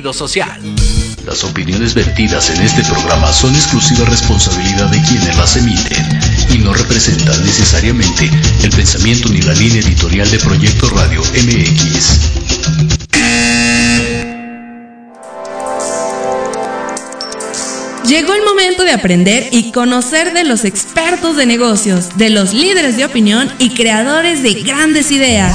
social. Las opiniones vertidas en este programa son exclusiva responsabilidad de quienes las emiten y no representan necesariamente el pensamiento ni la línea editorial de Proyecto Radio MX. Llegó el momento de aprender y conocer de los expertos de negocios, de los líderes de opinión y creadores de grandes ideas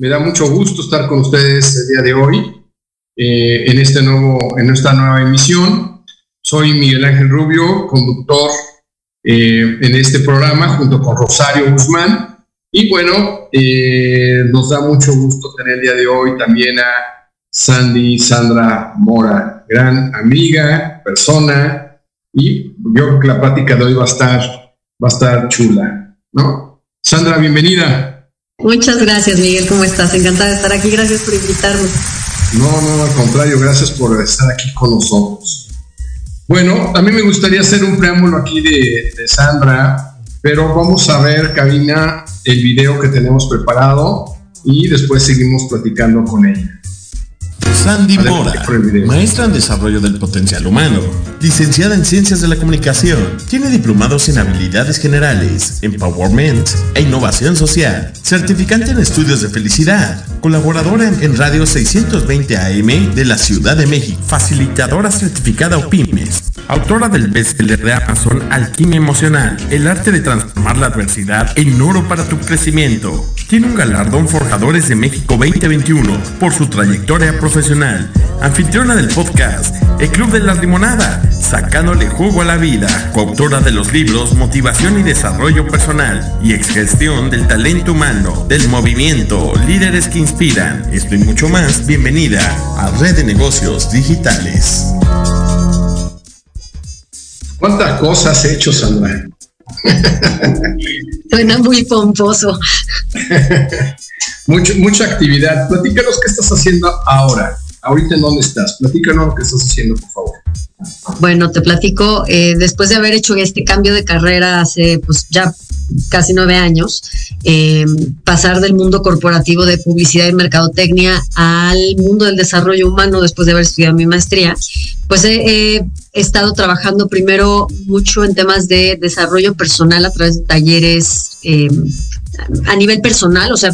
Me da mucho gusto estar con ustedes el día de hoy eh, en, este nuevo, en esta nueva emisión. Soy Miguel Ángel Rubio, conductor eh, en este programa junto con Rosario Guzmán. Y bueno, eh, nos da mucho gusto tener el día de hoy también a Sandy Sandra Mora, gran amiga, persona, y yo creo que la plática de hoy va a estar, va a estar chula, ¿no? Sandra, bienvenida. Muchas gracias, Miguel. ¿Cómo estás? Encantada de estar aquí. Gracias por invitarme. No, no, al contrario. Gracias por estar aquí con nosotros. Bueno, a mí me gustaría hacer un preámbulo aquí de, de Sandra, pero vamos a ver, Cabina, el video que tenemos preparado y después seguimos platicando con ella. Sandy Mora, maestra en desarrollo del potencial humano, licenciada en ciencias de la comunicación, tiene diplomados en habilidades generales, empowerment e innovación social, certificante en estudios de felicidad, colaboradora en, Radio 620 AM de la Ciudad de México, facilitadora certificada OPIMES, autora del bestseller de Amazon Alquimia Emocional, el arte de transformar la adversidad en oro para tu crecimiento. Tiene un galardón Forjadores de México 2021 por su trayectoria profesional. Anfitriona del podcast El Club de la Limonada, sacándole jugo a la vida. Coautora de los libros Motivación y Desarrollo Personal y Exgestión del Talento Humano, del Movimiento Líderes que Inspiran. Esto y mucho más, bienvenida a Red de Negocios Digitales. ¿Cuántas cosas has hecho, Sandra? Suena muy pomposo. mucha actividad. Platícanos qué estás haciendo ahora. Ahorita en dónde estás. Platícanos lo que estás haciendo, por favor. Bueno, te platico, eh, después de haber hecho este cambio de carrera hace pues ya casi nueve años, eh, pasar del mundo corporativo de publicidad y mercadotecnia al mundo del desarrollo humano después de haber estudiado mi maestría, pues he, estado trabajando primero mucho en temas de desarrollo personal a través de talleres eh, a nivel personal, o sea,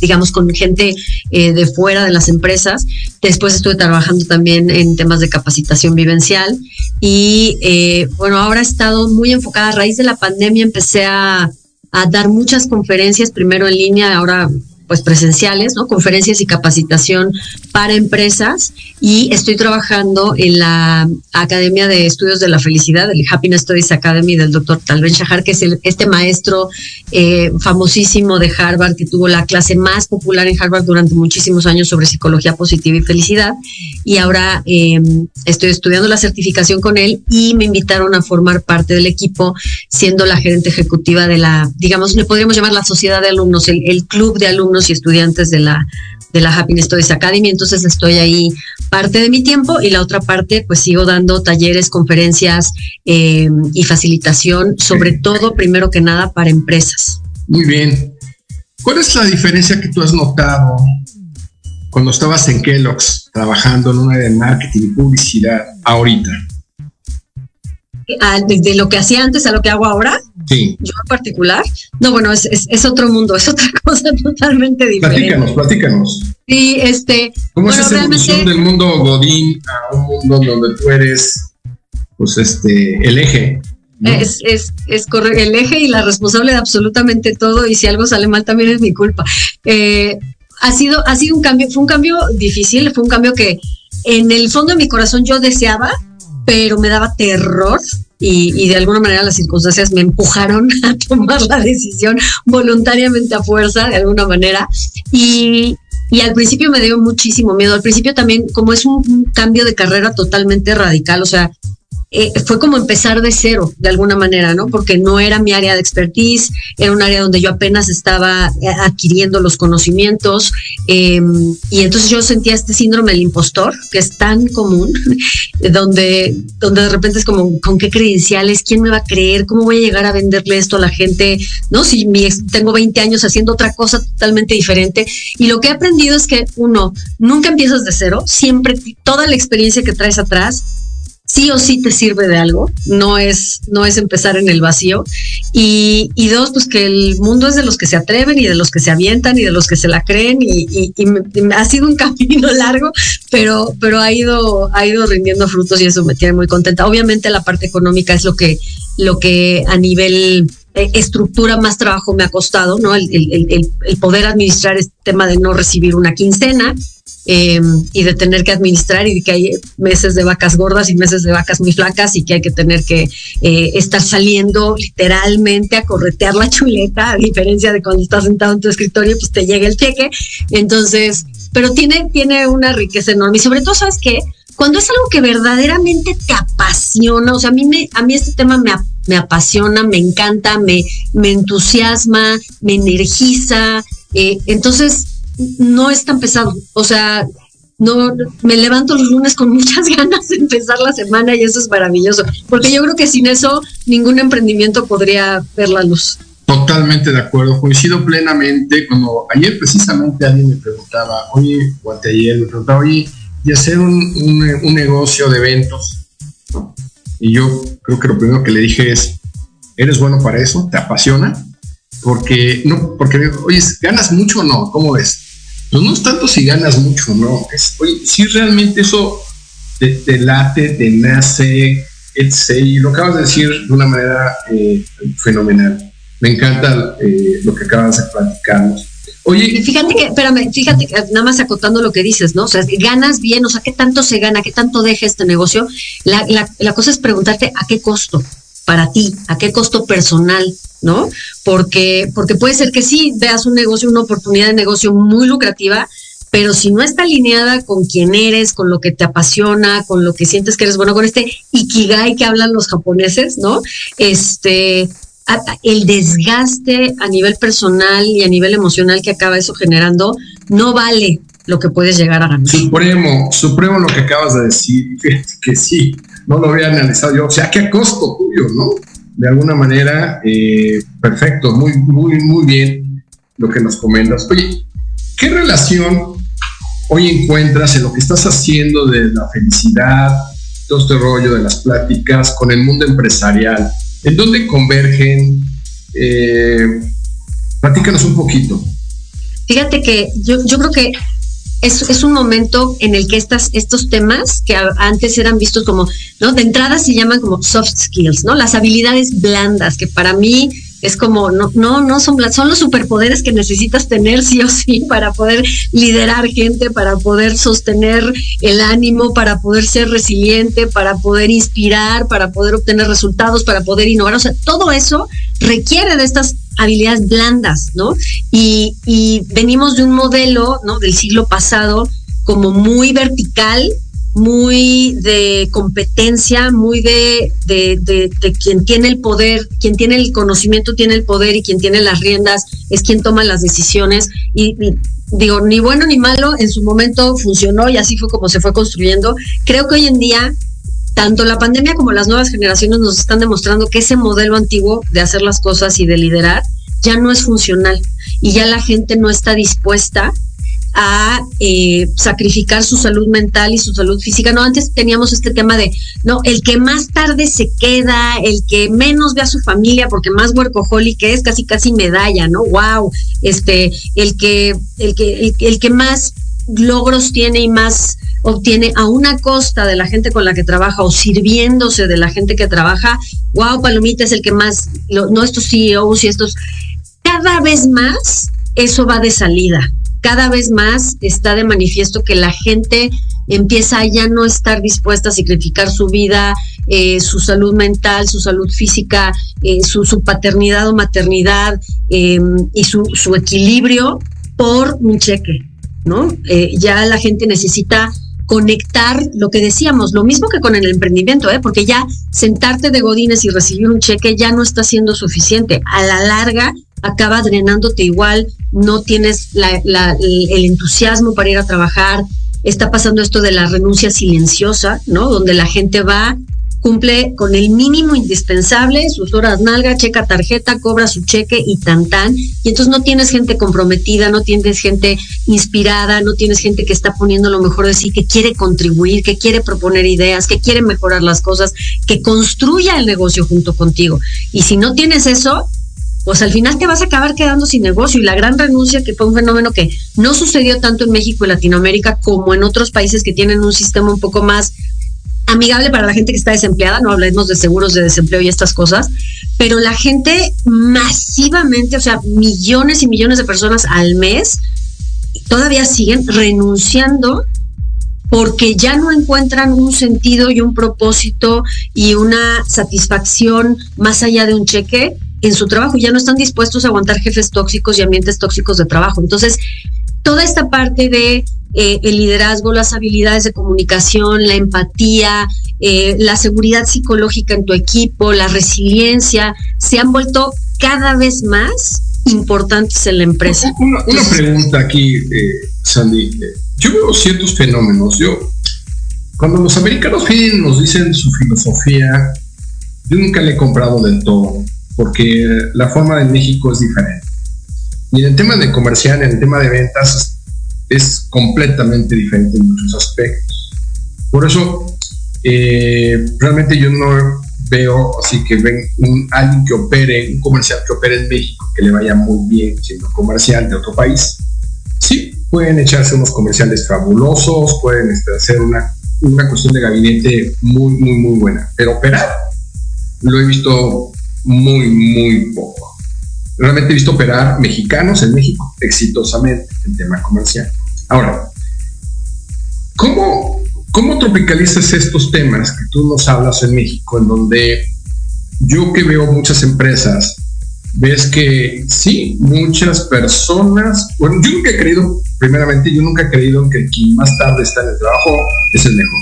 digamos con gente eh, de fuera de las empresas. Después estuve trabajando también en temas de capacitación vivencial y eh, bueno, ahora he estado muy enfocada. A raíz de la pandemia empecé a, a dar muchas conferencias, primero en línea, ahora pues presenciales, ¿no? Conferencias y capacitación para empresas y estoy trabajando en la Academia de Estudios de la Felicidad, el Happiness Studies Academy del doctor Talben Shahar, que es este maestro eh, famosísimo de Harvard que tuvo la clase más popular en Harvard durante muchísimos años sobre psicología positiva y felicidad y ahora em, estoy estudiando la certificación con él y me invitaron a formar parte del equipo siendo la gerente ejecutiva de la, digamos, le podríamos llamar la sociedad de alumnos, el club de alumnos y estudiantes de la, de la Happiness Studies Academy, entonces estoy ahí parte de mi tiempo y la otra parte pues sigo dando talleres, conferencias eh, y facilitación, sobre todo primero que nada para empresas. Muy bien. ¿Cuál es la diferencia que tú has notado cuando estabas en Kellogg's trabajando en una área de marketing y publicidad ahorita? De lo que hacía antes a lo que hago ahora. Sí. Yo en particular. No, bueno, es, es, otro mundo, es otra cosa totalmente diferente. Platícanos, platícanos. Sí, este. ¿Cómo es esa evolución del mundo Godín a un mundo donde tú eres, pues, este, el eje? Es, es, es el eje y la responsable de absolutamente todo, y si algo sale mal también es mi culpa. Eh, ha sido, ha sido un cambio, fue un cambio difícil, fue un cambio que en el fondo de mi corazón yo deseaba pero me daba terror y, de alguna manera las circunstancias me empujaron a tomar la decisión voluntariamente a fuerza, de alguna manera. Y, y al principio me dio muchísimo miedo. Al principio también, como es un, cambio de carrera totalmente radical, o sea, eh, fue como empezar de cero, de alguna manera, ¿no? Porque no era mi área de expertise, era un área donde yo apenas estaba eh, adquiriendo los conocimientos, em, y entonces yo sentía este síndrome del impostor, que es tan común, donde, donde de repente es como, ¿con qué credenciales? ¿Quién me va a creer? ¿Cómo voy a llegar a venderle esto a la gente? ¿No? Si tengo 20 años haciendo otra cosa totalmente diferente. Y lo que he aprendido es que, uno, nunca empiezas de cero, siempre, toda la experiencia que traes atrás, sí o sí te sirve de algo, no es, no es empezar en el vacío. Y, y, dos, pues que el mundo es de los que se atreven y de los que se avientan y de los que se la creen y, ha sido un camino largo, pero, pero ha ido, ha ido rindiendo frutos y eso me tiene muy contenta. Obviamente la parte económica es lo que, lo que a nivel eh, estructura más trabajo me ha costado, ¿no? El, el, el poder administrar este tema de no recibir una quincena, eh, y de tener que administrar y que hay meses de vacas gordas y meses de vacas muy flacas y que hay que tener que eh, estar saliendo literalmente a corretear la chuleta, a diferencia de cuando estás sentado en tu escritorio, pues te llega el cheque. Entonces, pero tiene, tiene una riqueza enorme y sobre todo, ¿sabes qué? Cuando es algo que verdaderamente te apasiona, o sea, a mí, me, a mí este tema me, me apasiona, me encanta, me, me entusiasma, me energiza. Eh, entonces, no es tan pesado. O sea, no me levanto los lunes con muchas ganas de empezar la semana y eso es maravilloso, porque yo creo que sin eso ningún emprendimiento podría ver la luz. Totalmente de acuerdo, coincido plenamente. Cuando ayer precisamente alguien me preguntaba, oye, o ayer me preguntaba, oye, y hacer un, un, negocio de eventos. Y yo creo que lo primero que le dije es, ¿eres bueno para eso? ¿Te apasiona? Porque, no, porque, oye, ¿ganas mucho o no? ¿Cómo ves? Pues no es tanto si ganas mucho, no. Es, oye, si realmente eso te, late, te nace, etc. Y lo acabas de decir de una manera eh, fenomenal. Me encanta eh, lo que acabas de platicarnos. Oye, fíjate que, espérame, fíjate, nada más acotando lo que dices, ¿no? O sea, ganas bien, o sea, ¿qué tanto se gana? ¿Qué tanto deja este negocio? La, la, la cosa es preguntarte a qué costo para ti, a qué costo personal ¿no? Porque, porque puede ser que sí veas un negocio, una oportunidad de negocio muy lucrativa, pero si no está alineada con quién eres, con lo que te apasiona, con lo que sientes que eres bueno, con este ikigai que hablan los japoneses, ¿no? Este, el desgaste a nivel personal y a nivel emocional que acaba eso generando no vale lo que puedes llegar a ganar. Supremo, supremo lo que acabas de decir, que sí, no lo había analizado yo, o sea, ¿qué costo tuyo, no? de alguna manera, eh, perfecto, muy, muy, muy bien lo que nos comentas. Oye, ¿qué relación hoy encuentras en lo que estás haciendo de la felicidad, todo este rollo de las pláticas con el mundo empresarial? ¿En dónde convergen? Eh, platícanos un poquito. Fíjate que yo, yo creo que es, un momento en el que estas, estos temas que antes eran vistos como, ¿no? De entrada se llaman como soft skills, ¿no? Las habilidades blandas, que para mí es como, no, no, no son son los superpoderes que necesitas tener sí o sí para poder liderar gente, para poder sostener el ánimo, para poder ser resiliente, para poder inspirar, para poder obtener resultados, para poder innovar. O sea, todo eso requiere de estas habilidades blandas, ¿no? Y, venimos de un modelo, ¿no? Del siglo pasado como muy vertical, muy de competencia, muy de, de, de, quien tiene el poder, quien tiene el conocimiento tiene el poder y quien tiene las riendas es quien toma las decisiones. Y, digo, ni bueno ni malo, en su momento funcionó y así fue como se fue construyendo. Creo que hoy en día tanto la pandemia como las nuevas generaciones nos están demostrando que ese modelo antiguo de hacer las cosas y de liderar ya no es funcional y ya la gente no está dispuesta a eh, sacrificar su salud mental y su salud física. No, antes teníamos este tema de, no, el que más tarde se queda, el que menos ve a su familia porque más workaholic es, casi casi medalla, ¿no? Wow, este, el que, el que, el que más logros tiene y más obtiene a una costa de la gente con la que trabaja o sirviéndose de la gente que trabaja, wow, Palomita es el que más, no estos CEOs y estos, cada vez más eso va de salida, cada vez más está de manifiesto que la gente empieza a ya no estar dispuesta a sacrificar su vida, eh, su salud mental, su salud física, eh, su, paternidad o maternidad em, y su, su, equilibrio por un cheque, ¿no? Eh, ya la gente necesita conectar lo que decíamos, lo mismo que con el emprendimiento, ¿eh? porque ya sentarte de godines y recibir un cheque ya no está siendo suficiente. A la larga acaba drenándote igual, no tienes el entusiasmo para ir a trabajar, está pasando esto de la renuncia silenciosa, ¿no? Donde la gente va, cumple con el mínimo indispensable, sus horas nalga, checa tarjeta, cobra su cheque y tan tan. Y entonces no tienes gente comprometida, no tienes gente inspirada, no tienes gente que está poniendo lo mejor de sí, que quiere contribuir, que quiere proponer ideas, que quiere mejorar las cosas, que construya el negocio junto contigo. Y si no tienes eso, pues al final te vas a acabar quedando sin negocio. Y la gran renuncia, que fue un fenómeno que no sucedió tanto en México y Latinoamérica como en otros países que tienen un sistema un poco más amigable para la gente que está desempleada, no hablemos de seguros de desempleo y estas cosas, pero la gente masivamente, o sea, millones y millones de personas al mes, todavía siguen renunciando porque ya no encuentran un sentido y un propósito y una satisfacción más allá de un cheque en su trabajo, ya no están dispuestos a aguantar jefes tóxicos y ambientes tóxicos de trabajo. Entonces, toda esta parte de eh, el liderazgo, las habilidades de comunicación, la empatía, eh, la seguridad psicológica en tu equipo, la resiliencia, se han vuelto cada vez más importantes en la empresa. Una, pregunta aquí, eh, Sandy. Yo veo ciertos fenómenos. Yo, cuando los americanos vienen nos dicen su filosofía, yo nunca le he comprado del todo porque la forma de México es diferente. Y en el tema de comercial, en el tema de ventas, es completamente diferente en muchos aspectos. Por eso, eh, realmente yo no veo así que ven un, alguien que opere, un comercial que opere en México, que le vaya muy bien siendo comercial de otro país. Sí, pueden echarse unos comerciales fabulosos, pueden este, hacer una, una cuestión de gabinete muy, muy, muy buena, pero operar lo he visto muy, muy poco. Realmente he visto operar mexicanos en México exitosamente en tema comercial. Ahora, ¿cómo, ¿cómo tropicalizas estos temas que tú nos hablas en México, en donde yo que veo muchas empresas, ves que sí, muchas personas, bueno, yo nunca he creído, primeramente, yo nunca he creído que quien más tarde está en el trabajo es el mejor.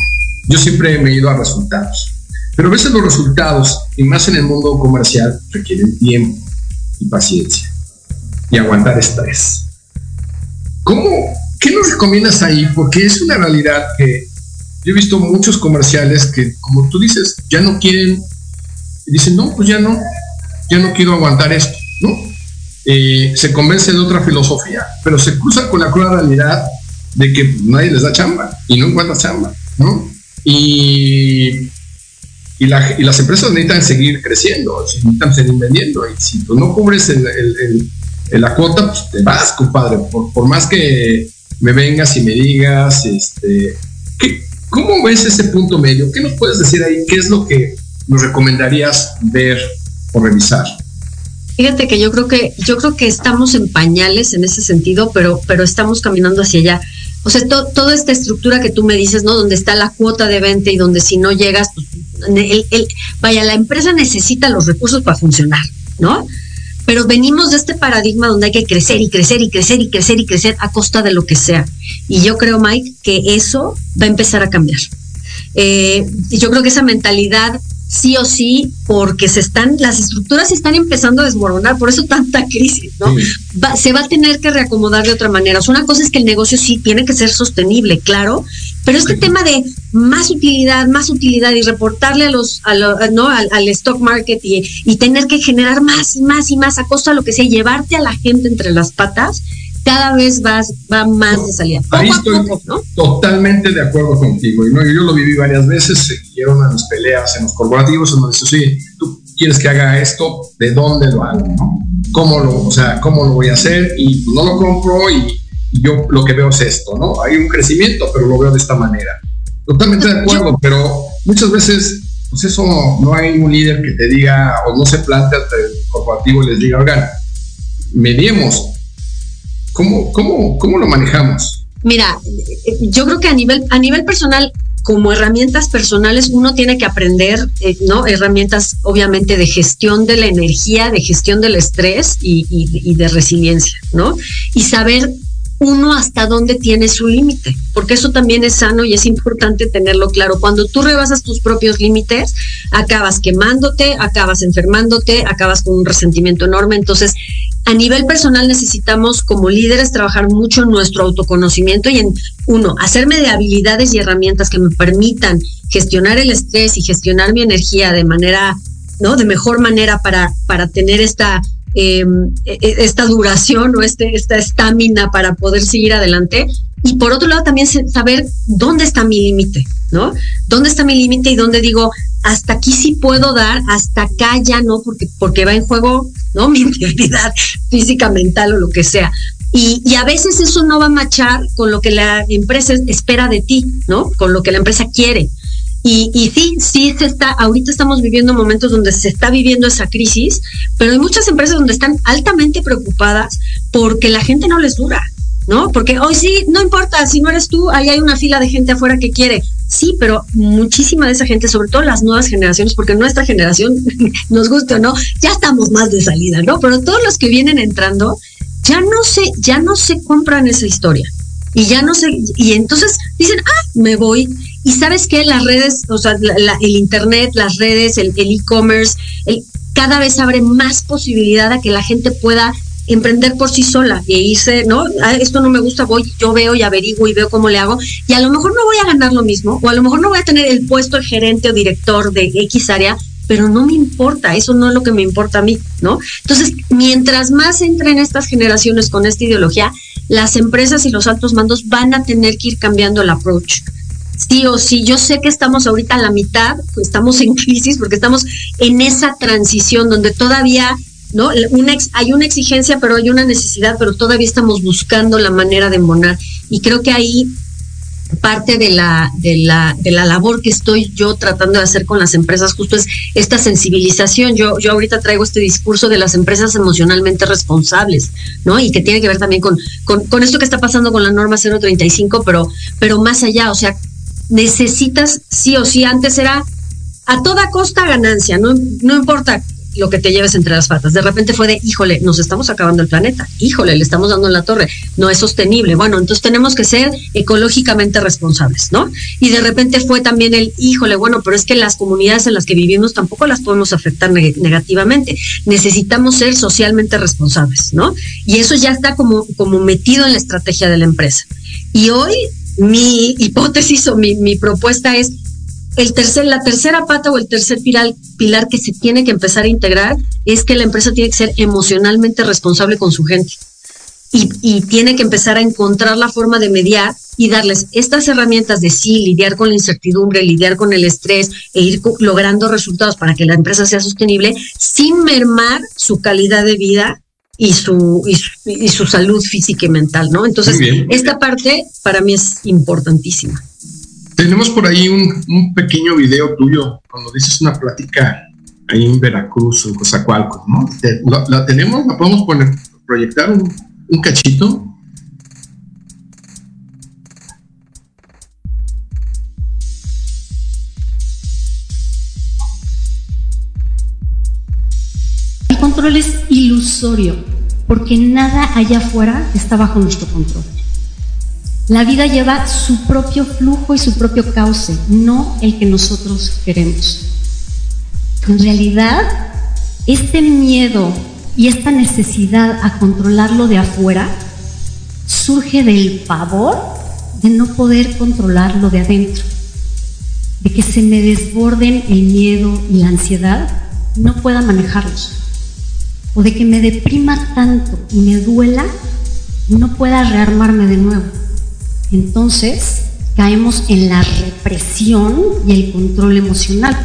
Yo siempre he ido a resultados. Pero a veces los resultados, y más en el mundo comercial, requieren tiempo y paciencia y aguantar estrés. ¿Cómo? ¿Qué nos recomiendas ahí? Porque es una realidad que yo he visto muchos comerciales que, como tú dices, ya no quieren, dicen, no, pues ya no, ya no quiero aguantar esto, ¿no? Eh, se convence de otra filosofía, pero se cruzan con la cruda realidad de que nadie les da chamba y no encuentra chamba, ¿no? Y y, las empresas necesitan seguir creciendo, necesitan seguir vendiendo. Y si tú no cubres la cuota, pues te vas, compadre. Por, más que me vengas y me digas, este, ¿cómo ves ese punto medio? ¿Qué nos puedes decir ahí? ¿Qué es lo que nos recomendarías ver o revisar? Fíjate que yo creo que yo creo que estamos en pañales en ese sentido, pero pero estamos caminando hacia allá. O sea, toda esta estructura que tú me dices, ¿no? Donde está la cuota de venta y donde si no llegas, pues, el, vaya, la empresa necesita los recursos para funcionar, ¿no? Pero venimos de este paradigma donde hay que crecer y crecer y crecer y crecer y crecer a costa de lo que sea. Y yo creo, Mike, que eso va a empezar a cambiar. Eh, yo creo que esa mentalidad sí o sí, porque se están, las estructuras se están empezando a desmoronar, por eso tanta crisis, ¿no? se va a tener que reacomodar de otra manera. una cosa es que el negocio sí tiene que ser sostenible, claro, pero este tema de más utilidad, más utilidad y reportarle a los, ¿no? al, stock market y, y, tener que generar más y más y más a costa de lo que sea, llevarte a la gente entre las patas, cada vez vas, va más de salida. Ahí estoy totalmente de acuerdo contigo. Y no, yo lo viví varias veces, se dieron a las peleas en los corporativos, en donde sí, tú quieres que haga esto, ¿de dónde lo hago? ¿no? ¿Cómo lo, o sea, cómo lo voy a hacer? Y no lo compro y, yo lo que veo es esto, ¿no? Hay un crecimiento, pero lo veo de esta manera. Totalmente de acuerdo, pero muchas veces, pues eso no hay un líder que te diga o no se plantea ante el corporativo y les diga, oigan, mediemos, ¿Cómo, cómo, cómo lo manejamos? Mira, yo creo que a nivel, a nivel personal, como herramientas personales, uno tiene que aprender, eh, ¿no? Herramientas, obviamente, de gestión de la energía, de gestión del estrés y, de resiliencia, ¿no? Y saber uno hasta dónde tiene su límite, porque eso también es sano y es importante tenerlo claro. Cuando tú rebasas tus propios límites, acabas quemándote, acabas enfermándote, acabas con un resentimiento enorme. Entonces, a nivel personal necesitamos como líderes trabajar mucho en nuestro autoconocimiento y en, uno, hacerme de habilidades y herramientas que me permitan gestionar el estrés y gestionar mi energía de manera, ¿no? De mejor manera para, para tener esta Em, e, e, esta duración o este, esta estamina para poder seguir adelante. Y por otro lado, también saber dónde está mi límite, ¿no? ¿Dónde está mi límite y dónde digo, hasta aquí sí puedo dar, hasta acá ya no, porque, porque va en juego, ¿no? Mi integridad física, mental o lo que sea. Y, a veces eso no va a machar con lo que la empresa espera de ti, ¿no? Con lo que la empresa quiere. Y, y, sí, sí se está, ahorita estamos viviendo momentos donde se está viviendo esa crisis, pero hay muchas empresas donde están altamente preocupadas porque la gente no les dura, ¿no? Porque hoy sí, no importa, si no eres tú, ahí hay una fila de gente afuera que quiere. Sí, pero muchísima de esa gente, sobre todo las nuevas generaciones, porque nuestra generación, nos guste o no, ya estamos más de salida, ¿no? Pero todos los que vienen entrando, ya no se, ya no se compran esa historia. Y ya no sé, y entonces dicen, ah, me voy y sabes que las redes, o sea, el Internet, las redes, el e-commerce, cada vez abre más posibilidad a que la gente pueda emprender por sí sola y irse, ¿no? Ah, esto no me gusta, voy, yo veo y averiguo y veo cómo le hago. Y a lo mejor no voy a ganar lo mismo, o a lo mejor no voy a tener el puesto de gerente o director de X área, pero no me importa, eso no es lo que me importa a mí, ¿no? Entonces, mientras más entren estas generaciones con esta ideología, las empresas y los altos mandos van a tener que ir cambiando el approach sí o sí. Yo sé que estamos ahorita a la mitad, pues estamos en crisis porque estamos en esa transición donde todavía ¿no? Una hay una exigencia, pero hay una necesidad, pero todavía estamos buscando la manera de embonar. Y creo que ahí parte de la, de la, de la labor que estoy yo tratando de hacer con las empresas justo es esta sensibilización. Yo, yo ahorita traigo este discurso de las empresas emocionalmente responsables, ¿no? Y que tiene que ver también con, con, con esto que está pasando con la norma 035, pero, pero más allá, o sea, necesitas sí o sí, antes era a toda costa ganancia, no, no importa lo que te lleves entre las patas. De repente fue de, híjole, nos estamos acabando el planeta, híjole, le estamos dando en la torre, no es sostenible. Bueno, entonces tenemos que ser ecológicamente responsables, ¿no? Y de repente fue también el, híjole, bueno, pero es que las comunidades en las que vivimos tampoco las podemos afectar negativamente. Necesitamos ser socialmente responsables, ¿no? Y eso ya está como, como metido en la estrategia de la empresa. Y hoy mi hipótesis o mi, mi propuesta es el tercer, la tercera pata o el tercer pilar, pilar que se tiene que empezar a integrar es que la empresa tiene que ser emocionalmente responsable con su gente. Y, y, tiene que empezar a encontrar la forma de mediar y darles estas herramientas de sí, lidiar con la incertidumbre, lidiar con el estrés e ir logrando resultados para que la empresa sea sostenible sin mermar su calidad de vida y su, y su, salud física y mental, ¿no? Entonces, esta parte para mí es importantísima. Tenemos por ahí un, pequeño video tuyo, cuando dices una plática ahí en Veracruz, en Cozacualcos, ¿no? ¿La, tenemos? ¿La podemos poner, proyectar un, cachito? control es ilusorio, porque nada allá afuera está bajo nuestro control. La vida lleva su propio flujo y su propio cauce, no el que nosotros queremos. En realidad, este miedo y esta necesidad a controlarlo de afuera surge del pavor de no poder controlarlo de adentro, de que se me desborden el miedo y la ansiedad no pueda manejarlos o de que me deprima tanto y me duela no pueda rearmarme de nuevo. Entonces caemos en la represión y el control emocional,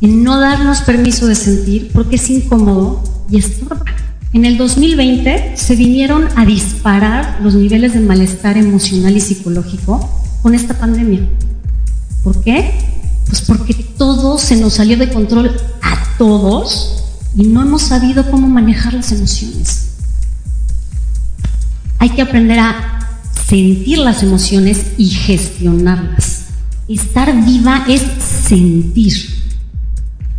en no darnos permiso de sentir porque es incómodo y estorba. En el 2020 se vinieron a disparar los niveles de malestar emocional y psicológico con esta pandemia. ¿Por qué? Pues porque todo se nos salió de control a todos y no hemos sabido cómo manejar las emociones. Hay que aprender a sentir las emociones y gestionarlas. Estar viva es sentir.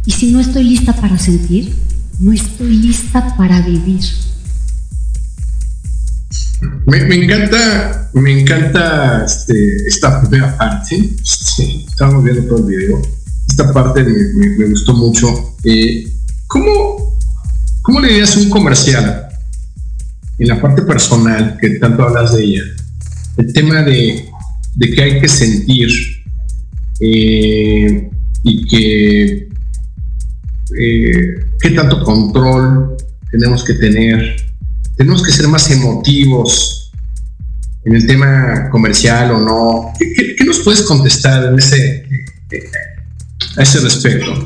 Y si no estoy lista para sentir, no estoy lista para vivir. Me, encanta, me encanta este, esta primera parte. estamos viendo todo el video. Esta parte me, gustó mucho. Eh, ¿cómo, ¿Cómo le dirías un comercial en la parte personal que tanto hablas de ella? El tema de, que hay que sentir eh, y que eh, qué tanto control tenemos que tener tenemos que ser más emotivos en el tema comercial o no. ¿Qué, nos puedes contestar en ese, a ese respecto?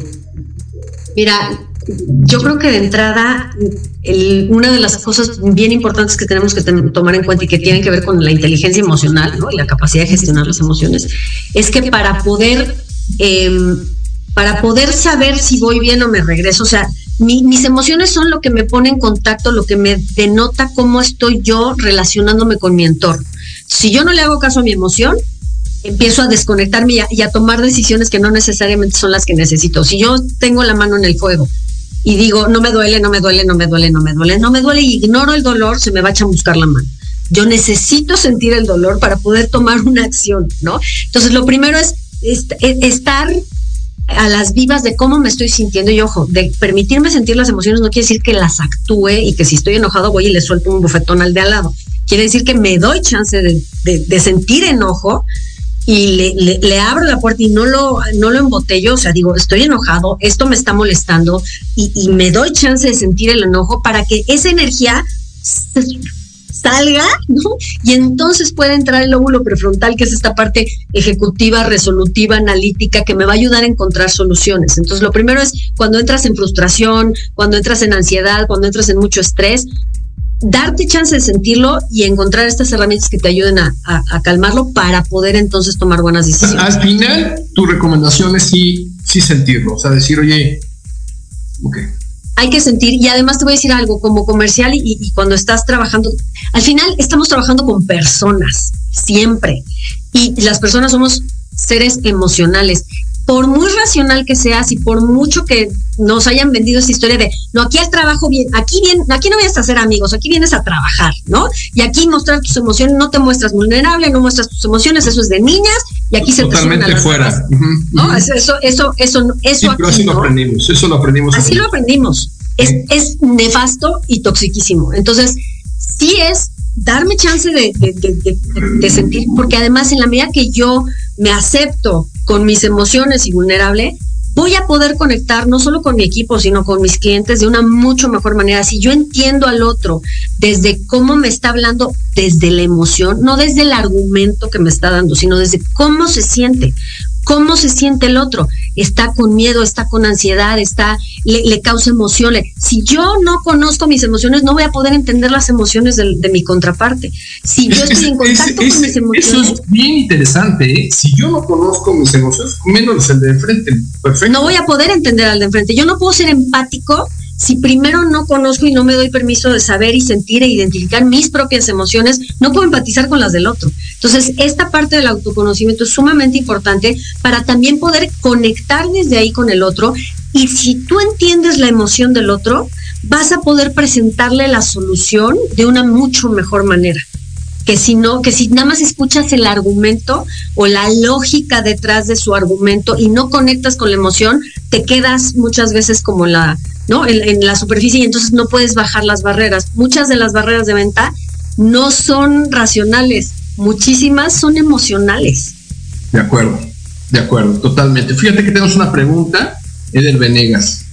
Mira, yo creo que de entrada, una de las cosas bien importantes que tenemos que tomar en cuenta y que tienen que ver con la inteligencia emocional y la capacidad de gestionar las emociones, es que para poder, em, para poder saber si voy bien o me regreso, o sea, mis emociones son lo que me pone en contacto, lo que me denota cómo estoy yo relacionándome con mi entorno. Si yo no le hago caso a mi emoción, empiezo a desconectarme y a, tomar decisiones que no necesariamente son las que necesito. Si yo tengo la mano en el fuego y digo, no me duele, no me duele, no me duele, no me duele, no me duele y ignoro el dolor, se me va a buscar la mano. Yo necesito sentir el dolor para poder tomar una acción, ¿no? Entonces, lo primero es estar a las vivas de cómo me estoy sintiendo y ojo, de permitirme sentir las emociones no quiere decir que las actúe y que si estoy enojado voy y le suelto un bofetón al de al lado. Quiere decir que me doy chance de, sentir enojo y le, abro la puerta y no lo, no lo embotello, o sea, digo, estoy enojado, esto me está molestando y, y me doy chance de sentir el enojo para que esa energía salga, ¿no? Y entonces puede entrar el lóbulo prefrontal, que es esta parte ejecutiva, resolutiva, analítica, que me va a ayudar a encontrar soluciones. Entonces, lo primero es cuando entras en frustración, cuando entras en ansiedad, cuando entras en mucho estrés, darte chance de sentirlo y encontrar estas herramientas que te ayuden a, calmarlo para poder entonces tomar buenas decisiones. Al final, tu recomendación es sí, sí sentirlo, o sea, decir, oye, ok, hay que sentir, y además te voy a decir algo, como comercial y, cuando estás trabajando, al final estamos trabajando con personas, siempre, y las personas somos seres emocionales. Por muy racional que seas y por mucho que nos hayan vendido esa historia de, no, aquí el trabajo bien, aquí bien, aquí no vienes a ser amigos, aquí vienes a trabajar, ¿no? Y aquí mostrar tus emociones, no te muestras vulnerable, no muestras tus emociones, eso es de niñas, y aquí se Totalmente fuera. ¿no? Eso, eso, eso, eso, eso así lo aprendimos, eso lo aprendimos. Así lo aprendimos. Es, es nefasto y toxiquísimo. Entonces, sí es darme chance de, de, sentir, porque además en la medida que yo me acepto con mis emociones y vulnerable, voy a poder conectar no solo con mi equipo, sino con mis clientes de una mucho mejor manera. Si yo entiendo al otro desde cómo me está hablando, desde la emoción, no desde el argumento que me está dando, sino desde cómo se siente cómo se siente el otro. Está con miedo, está con ansiedad, está, le, causa emociones. Si yo no conozco mis emociones, no voy a poder entender las emociones de, mi contraparte. Si yo estoy en contacto con mis emociones. Eso es bien interesante. ¿eh? Si yo no conozco mis emociones, menos el de enfrente. Perfecto. No voy a poder entender al de enfrente. Yo no puedo ser empático si primero no conozco y no me doy permiso de saber y sentir e identificar mis propias emociones, no puedo empatizar con las del otro. Entonces, esta parte del autoconocimiento es sumamente importante para también poder conectar desde ahí con el otro. Y si tú entiendes la emoción del otro, vas a poder presentarle la solución de una mucho mejor manera que si no, que si nada más escuchas el argumento o la lógica detrás de su argumento y no conectas con la emoción, te quedas muchas veces como la, ¿no? En, la superficie y entonces no puedes bajar las barreras. Muchas de las barreras de venta no son racionales, muchísimas son emocionales. De acuerdo, de acuerdo, totalmente. Fíjate que tenemos una pregunta, Eder Venegas.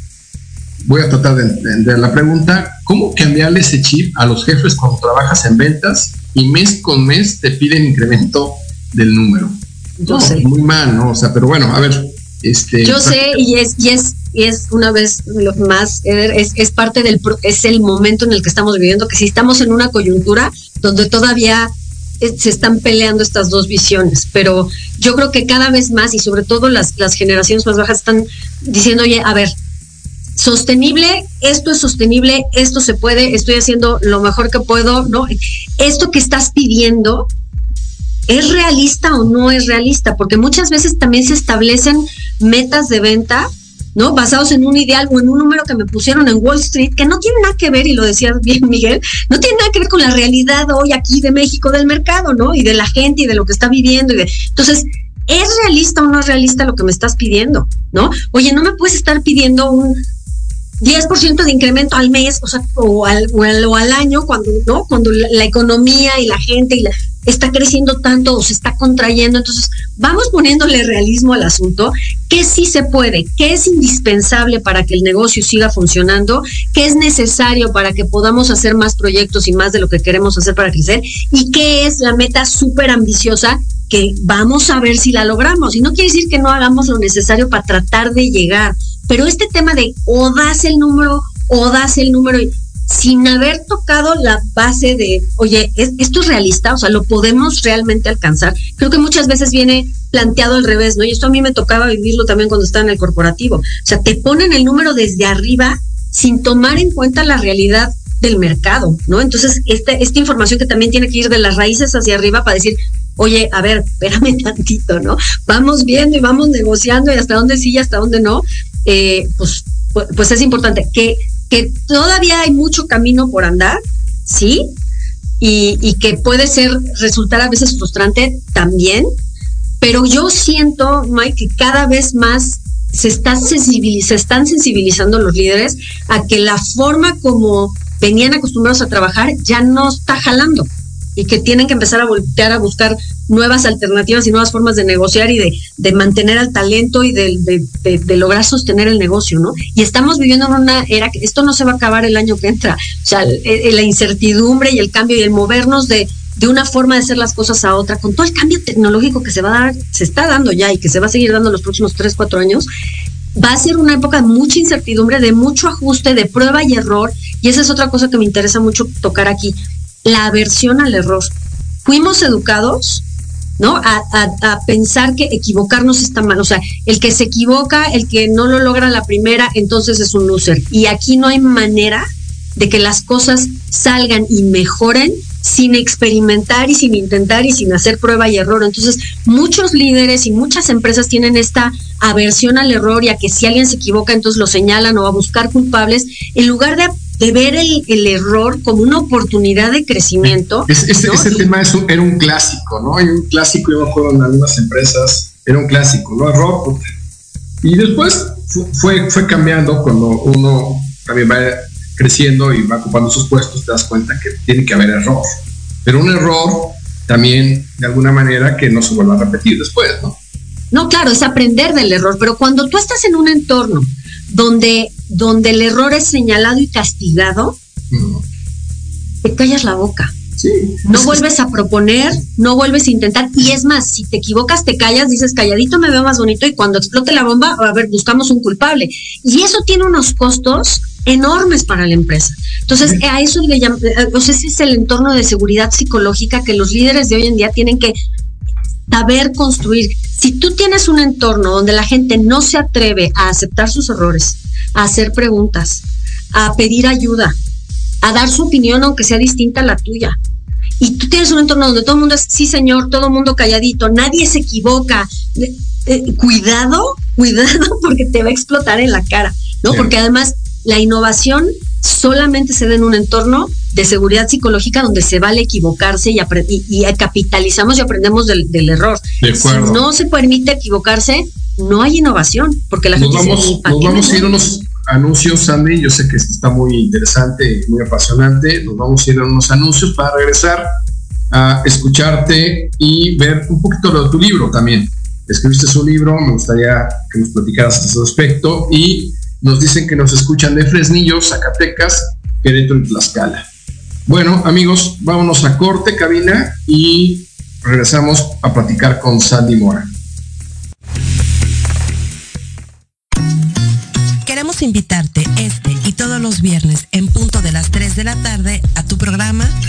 Voy a tratar de entender la pregunta. ¿Cómo cambiarle ese chip a los jefes cuando trabajas en ventas y mes con mes te piden incremento del número? Sé. Muy mal, ¿no? O sea, pero bueno, a ver, este, Yo sé y es, y es, y es una vez más, es, es parte del, es el momento en el que estamos viviendo, que si estamos en una coyuntura donde todavía eh, se están peleando estas dos visiones, pero yo creo que cada vez más y sobre todo las, las generaciones más bajas están diciendo, oye, a ver, sostenible, esto es sostenible, esto se puede, estoy haciendo lo mejor que puedo, ¿no? Esto que estás pidiendo ¿es realista o no es realista? Porque muchas veces también se establecen metas de venta ¿no? Basados en un ideal o en un número que me pusieron en Wall Street, que no tiene nada que ver, y lo decías bien, Miguel, no tiene nada que ver con la realidad hoy aquí de México, del mercado, ¿no? Y de la gente y de lo que está viviendo. De... Entonces, ¿es realista o no es realista lo que me estás pidiendo? ¿No? Oye, no me puedes estar pidiendo un 10% de incremento al mes, o sea, o al, o al, año, cuando, ¿no? Cuando la, economía y la gente y la, está creciendo tanto o se está contrayendo. Entonces, vamos poniéndole realismo al asunto, qué sí se puede, qué es indispensable para que el negocio siga funcionando, qué es necesario para que podamos hacer más proyectos y más de lo que queremos hacer para crecer, y qué es la meta súper ambiciosa que vamos a ver si la logramos. Y no quiere decir que no hagamos lo necesario para tratar de llegar, pero este tema de o das el número o das el número, sin haber tocado la base de, oye, esto es realista, o sea, lo podemos realmente alcanzar. Creo que muchas veces viene planteado al revés, ¿no? Y esto a mí me tocaba vivirlo también cuando estaba en el corporativo. O sea, te ponen el número desde arriba sin tomar en cuenta la realidad del mercado, ¿no? Entonces, esta, esta información que también tiene que ir de las raíces hacia arriba para decir, oye, a ver, espérame tantito, ¿no? Vamos viendo y vamos negociando y hasta dónde sí y hasta dónde no. Eh, pues, pues es importante que que todavía hay mucho camino por andar, ¿sí? Y, que puede ser, resultar a veces frustrante también, pero yo siento, Mike, que cada vez más se, está se están sensibilizando los líderes a que la forma como venían acostumbrados a trabajar ya no está jalando y que tienen que empezar a voltear a buscar nuevas alternativas y nuevas formas de negociar y de, de mantener al talento y de, de, lograr sostener el negocio, ¿no? Y estamos viviendo en una era que esto no se va a acabar el año que entra. O sea, la incertidumbre y el cambio y el movernos de, de una forma de hacer las cosas a otra, con todo el cambio tecnológico que se va a dar, se está dando ya y que se va a seguir dando los próximos tres, cuatro años, va a ser una época de mucha incertidumbre, de mucho ajuste, de prueba y error. Y esa es otra cosa que me interesa mucho tocar aquí la aversión al error. Fuimos educados, ¿no? A, a, pensar que equivocarnos está mal. O sea, el que se equivoca, el que no lo logra la primera, entonces es un loser. Y aquí no hay manera de que las cosas salgan y mejoren sin experimentar y sin intentar y sin hacer prueba y error. Entonces, muchos líderes y muchas empresas tienen esta aversión al error y a que si alguien se equivoca, entonces lo señalan o a buscar culpables, en lugar de de ver el, error como una oportunidad de crecimiento. ese tema es era un clásico, ¿no? Hay un clásico, yo me acuerdo en algunas empresas, era un clásico, ¿no? Error. Y después fue, fue cambiando cuando uno también va creciendo y va ocupando sus puestos, te das cuenta que tiene que haber error. Pero un error también, de alguna manera, que no se vuelva a repetir después, ¿no? No, claro, es aprender del error, pero cuando tú estás en un entorno donde, donde el error es señalado y castigado, te callas la boca. No vuelves a proponer, no vuelves a intentar. Y es más, si te equivocas, te callas, dices calladito me veo más bonito y cuando explote la bomba, a ver, buscamos un culpable. Y eso tiene unos costos enormes para la empresa. Entonces, a eso le llaman, eh, ese es el entorno de seguridad psicológica que los líderes de hoy en día tienen que saber construir. Si tú tienes un entorno donde la gente no se atreve a aceptar sus errores, a hacer preguntas, a pedir ayuda, a dar su opinión aunque sea distinta a la tuya, y tú tienes un entorno donde todo el mundo es, sí señor, todo el mundo calladito, nadie se equivoca, eh, eh, cuidado, cuidado porque te va a explotar en la cara, ¿no? Porque además la innovación solamente se da en un entorno de seguridad psicológica donde se vale equivocarse y, y, capitalizamos y aprendemos del, error. si no se permite equivocarse, no hay innovación, porque la gente vamos, nos vamos a ir unos anuncios, Sandy. Yo sé que está muy interesante, muy apasionante. Nos vamos a ir a unos anuncios para regresar a escucharte y ver un poquito de tu libro también. Escribiste su libro, me gustaría que nos platicaras a ese respecto y nos dicen que nos escuchan de Fresnillo, Zacatecas, Querétaro y Tlaxcala. Bueno, amigos, vámonos a corte, cabina, y regresamos a platicar con Sandy Mora. Queremos invitarte este y todos los viernes en punto de las 3 de la tarde a tu programa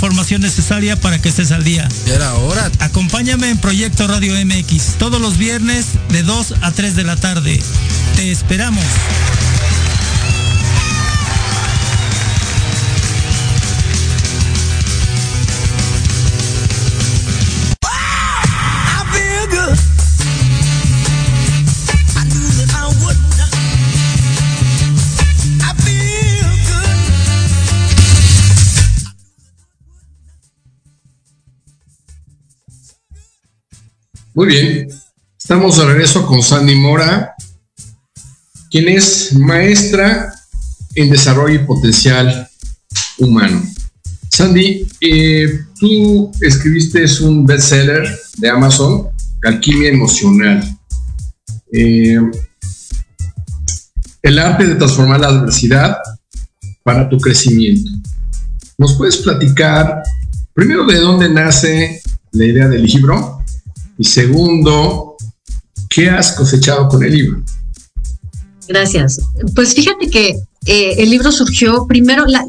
Información necesaria para que estés al día. Era hora. Acompáñame en Proyecto Radio MX todos los viernes de 2 a 3 de la tarde. Te esperamos. Muy bien. Estamos de regreso con Sandy Mora, quien es maestra en desarrollo y potencial humano. Sandy, eh, tú escribiste un bestseller de Amazon, Alquimia Emocional. Eh, el arte de transformar la adversidad para tu crecimiento. ¿Nos puedes platicar primero de dónde nace la idea del libro? Y segundo, ¿qué has cosechado con el libro? Gracias. Pues fíjate que eh, el libro surgió primero, la-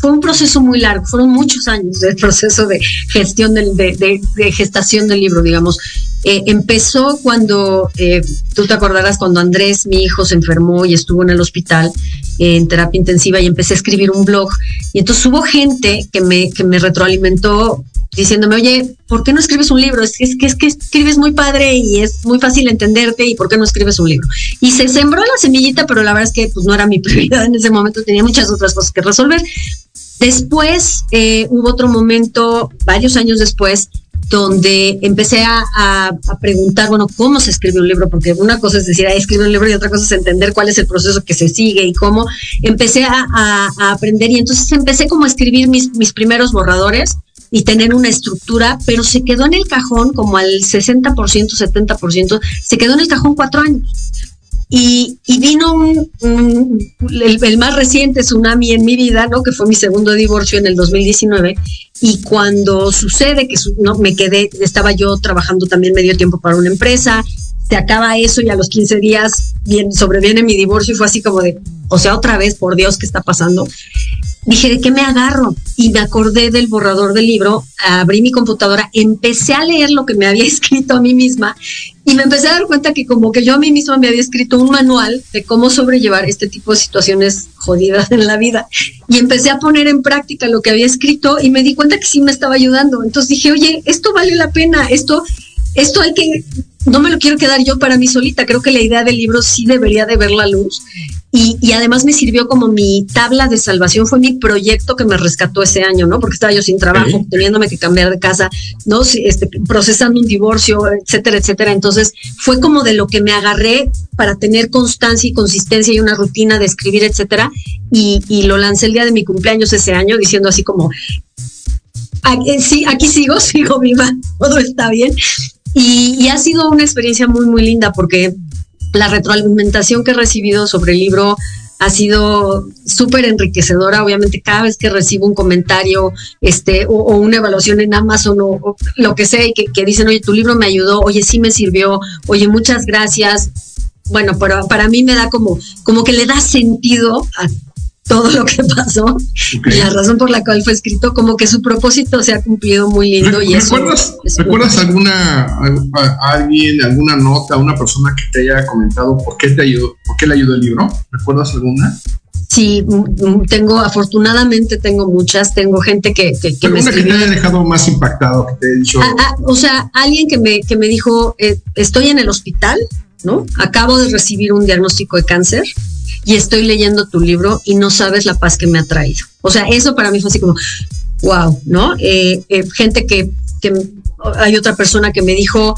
fue un proceso muy largo, fueron muchos años del proceso de gestión del, de, de- gestación del libro, digamos. Eh, empezó cuando, eh, tú te acordarás, cuando Andrés, mi hijo, se enfermó y estuvo en el hospital en terapia intensiva y empecé a escribir un blog. Y entonces hubo gente que me, que me retroalimentó diciéndome, oye, ¿por qué no escribes un libro? Es que, es que es que escribes muy padre y es muy fácil entenderte y ¿por qué no escribes un libro? Y se sembró la semillita, pero la verdad es que pues, no era mi prioridad en ese momento, tenía muchas otras cosas que resolver. Después eh, hubo otro momento, varios años después, donde empecé a, a- a preguntar, bueno, ¿cómo se escribe un libro? Porque una cosa es decir, ah, escribe un libro y otra cosa es entender cuál es el proceso que se sigue y cómo. Empecé a, a- aprender y entonces empecé como a escribir mis, mis primeros borradores y tener una estructura, pero se quedó en el cajón como al 60%, 70%, se quedó en el cajón cuatro años. Y, y vino un, un- el, el más reciente tsunami en mi vida, ¿no? Que fue mi segundo divorcio en el 2019. Y cuando sucede que su- no, me quedé, estaba yo trabajando también medio tiempo para una empresa, se acaba eso y a los 15 días bien, sobreviene mi divorcio y fue así como de, o sea, otra vez, por Dios, ¿qué está pasando? Dije, ¿de qué me agarro? Y me acordé del borrador del libro, abrí mi computadora, empecé a leer lo que me había escrito a mí misma y me empecé a dar cuenta que como que yo a mí misma me había escrito un manual de cómo sobrellevar este tipo de situaciones jodidas en la vida. Y empecé a poner en práctica lo que había escrito y me di cuenta que sí me estaba ayudando. Entonces dije, oye, esto vale la pena, esto, esto hay que, no me lo quiero quedar yo para mí solita. Creo que la idea del libro sí debería de ver la luz. Y, y además me sirvió como mi tabla de salvación, fue mi proyecto que me rescató ese año, ¿no? Porque estaba yo sin trabajo, teniéndome que cambiar de casa, ¿no? Este, procesando un divorcio, etcétera, etcétera. Entonces fue como de lo que me agarré para tener constancia y consistencia y una rutina de escribir, etcétera. Y, y lo lancé el día de mi cumpleaños ese año diciendo así como, "Aquí- sí, aquí sigo, sigo viva, todo está bien. Y, y ha sido una experiencia muy, muy linda porque la retroalimentación que he recibido sobre el libro ha sido súper enriquecedora. Obviamente, cada vez que recibo un comentario este, o, una evaluación en Amazon o, lo que sea, y que, que, dicen, oye, tu libro me ayudó, oye, sí me sirvió, oye, muchas gracias. Bueno, pero para mí me da como, como que le da sentido a todo lo que pasó y la razón por la cual fue escrito, como que su propósito se ha cumplido muy lindo. y ¿Recuerdas, ¿recuerdas alguna alguien, alguna nota, una persona que te haya comentado por qué te ayudó, por qué le ayudó el libro? ¿Recuerdas alguna? Sí, tengo, afortunadamente tengo muchas, tengo gente que, que, me que te haya dejado más impactado, que te haya dicho. Ah, ah, o sea, alguien que me, que me dijo, eh, estoy en el hospital, ¿no? Acabo de recibir un diagnóstico de cáncer y estoy leyendo tu libro y no sabes la paz que me ha traído. O sea, eso para mí fue así como, wow, ¿no? Eh, eh, gente que, que, hay otra persona que me dijo,